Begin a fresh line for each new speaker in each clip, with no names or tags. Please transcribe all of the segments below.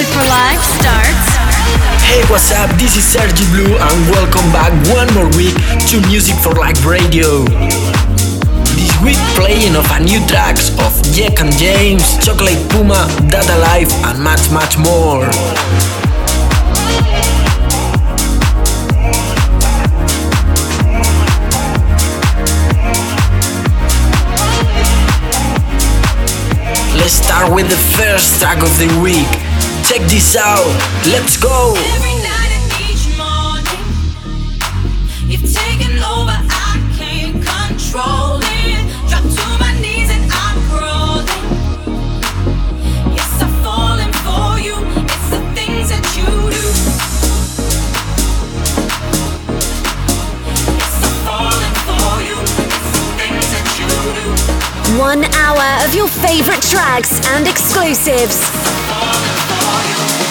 Live starts
Hey, what's up? This is Sergi Blue, and welcome back one more week to Music for Life Radio. This week, playing of a new tracks of Jack and James, Chocolate Puma, Dada Life, and much, much more. Let's start with the first track of the week. Check this out. Let's go.
Every night and each morning, you've taken over. I can't control it. Drop to my knees and I'm crawling. Yes, I'm falling for you. It's the things that you do. Yes, I'm falling for you. It's the things that you do.
One hour of your favorite tracks and exclusives.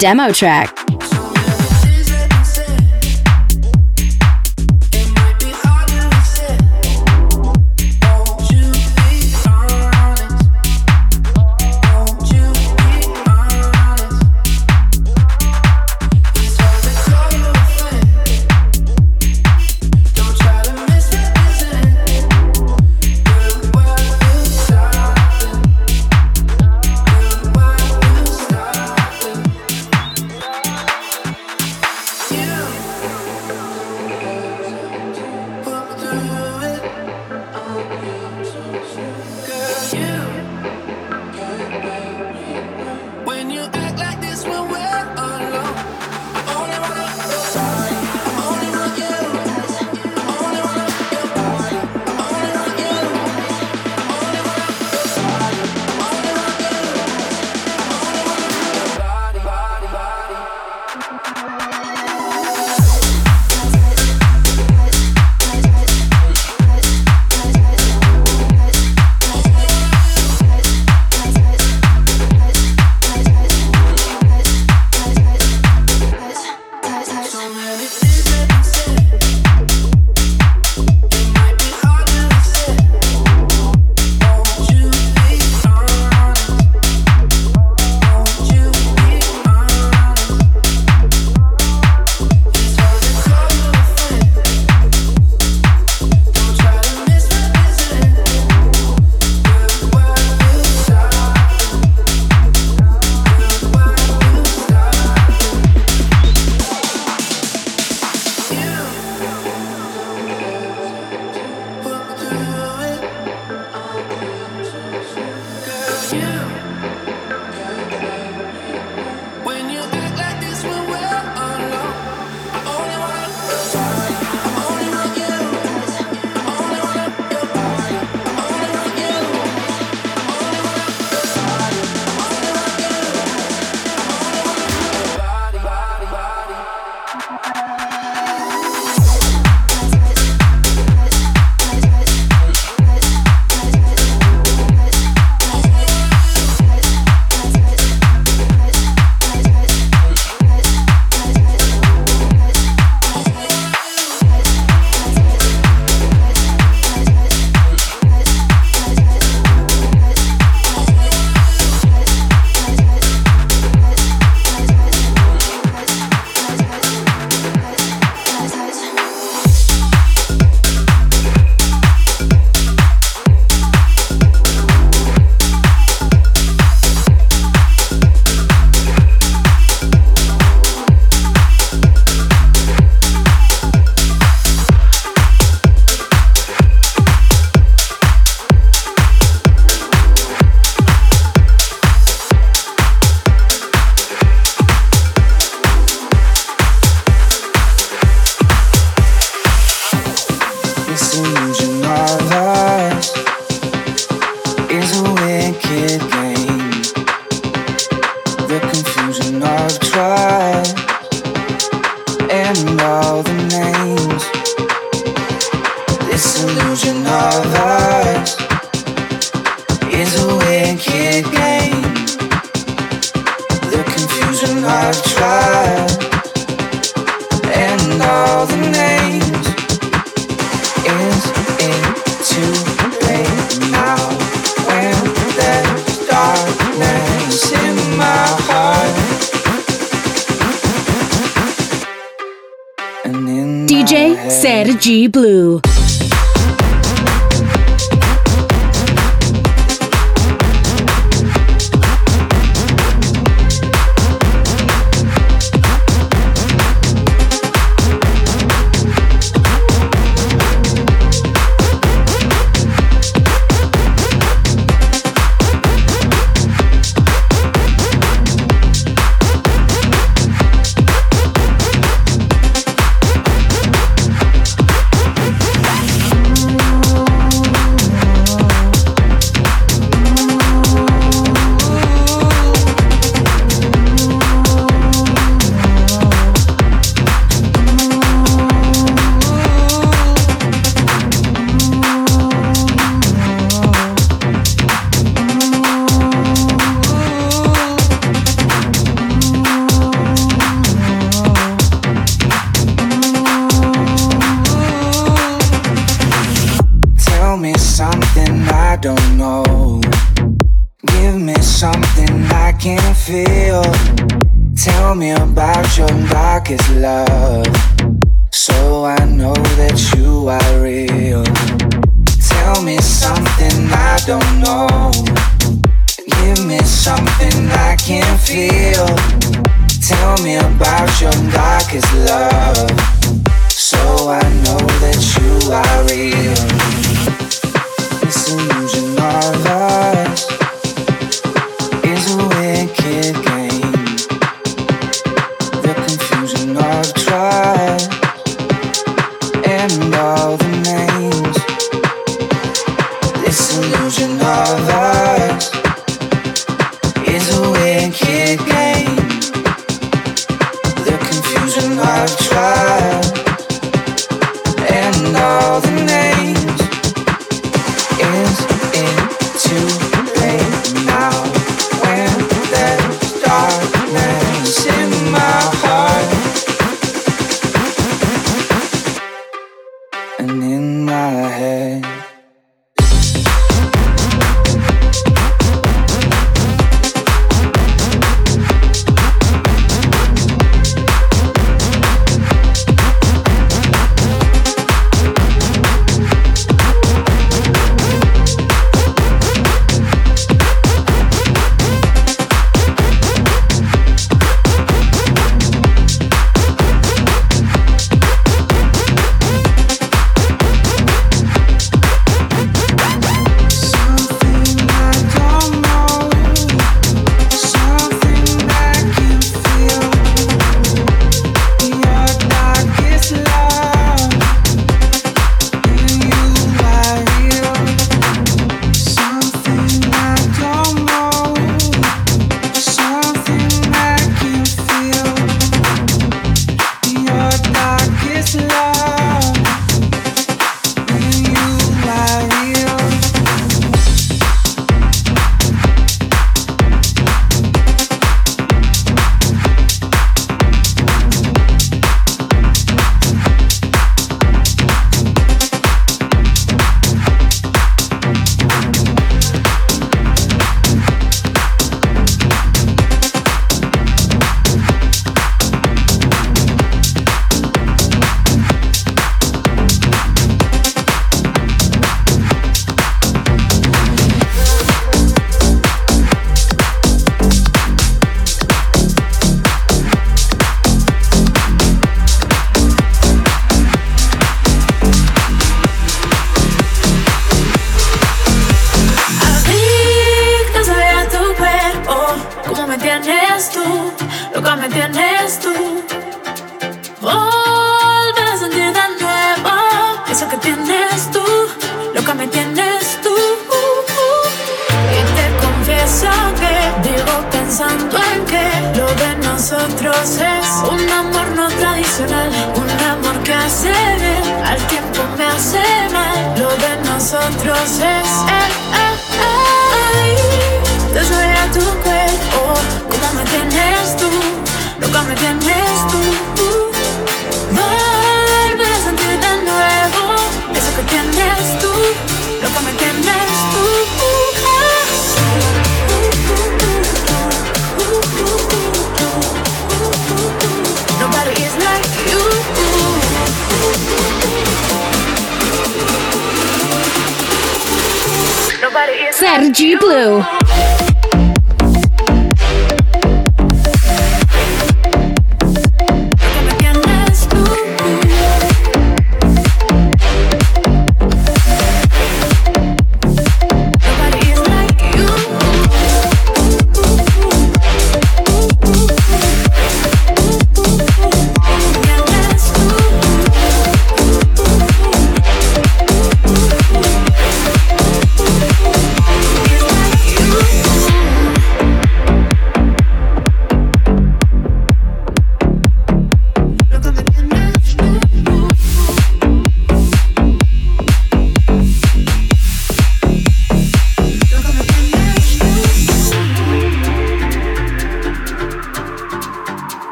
Demo track.
a wicked game.
G Blue.
love. So I know that you
are
real. Tell me
something
I don't know. Give me something I can feel. Tell me about your darkest love. So I know that you are real. Disillusion of us. Energy Blue.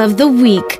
of the Week.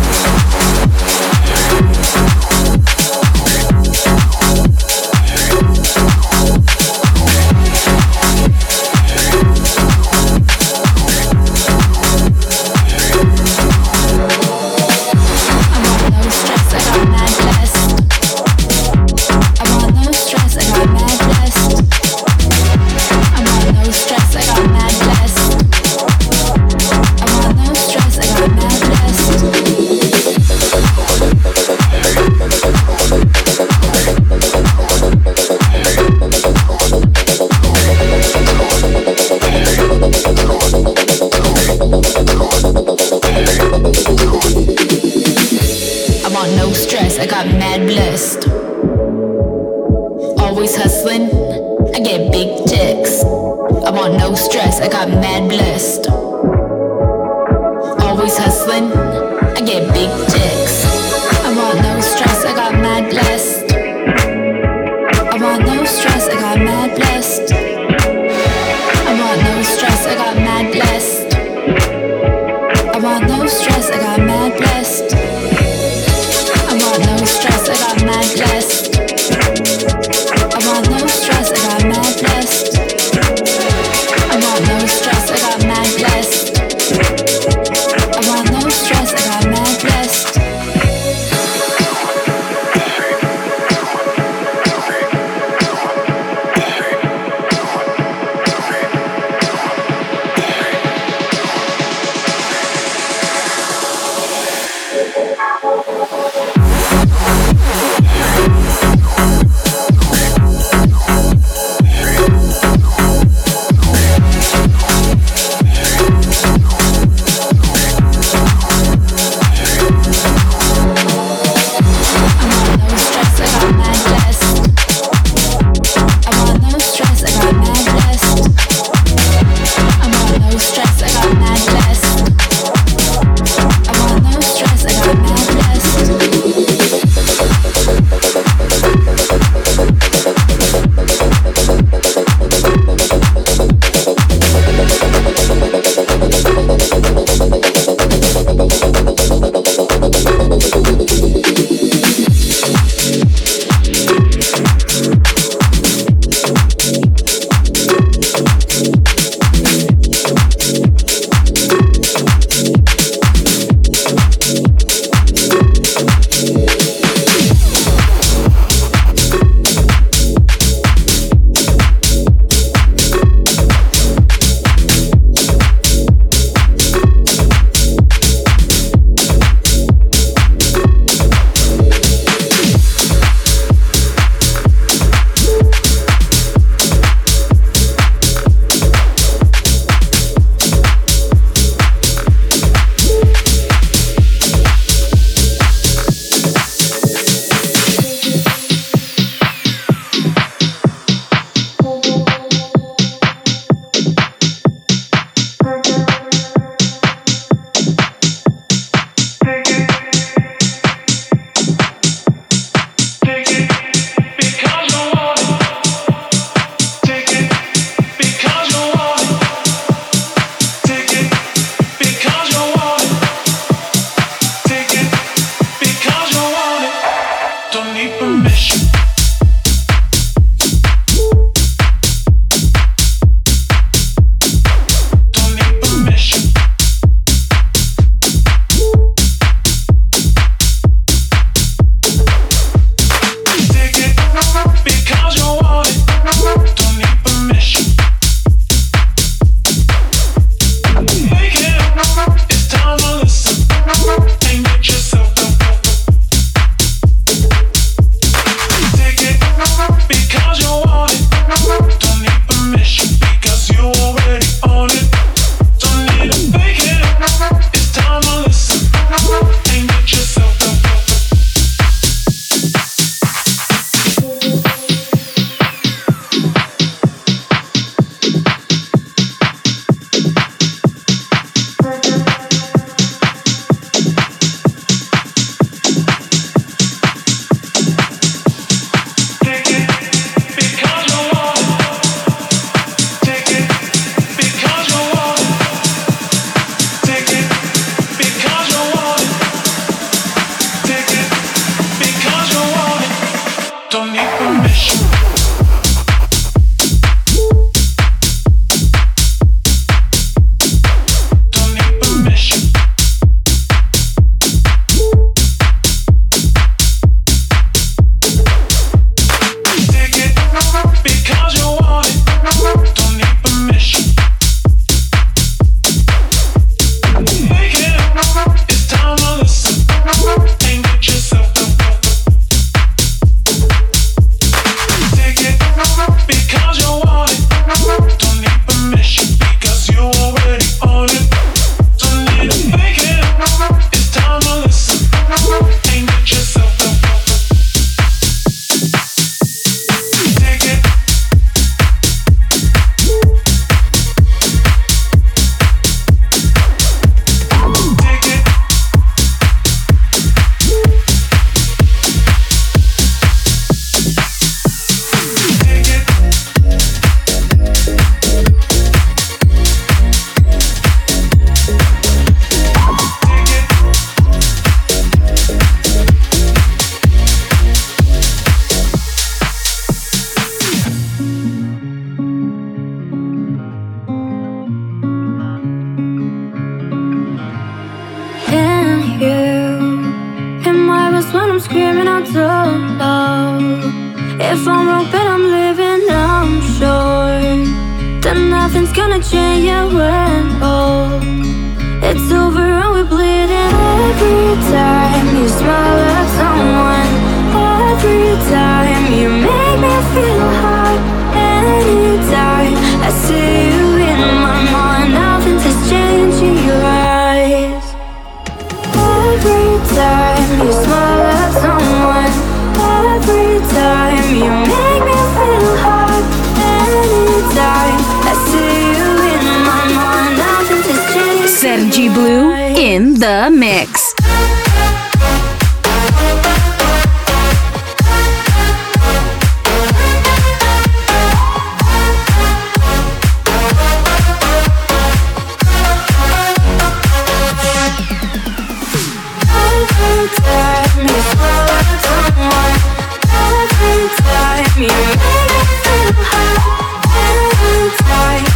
Yeah. Fuck you. Every time you every time make me feel high. Anytime I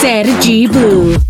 DJ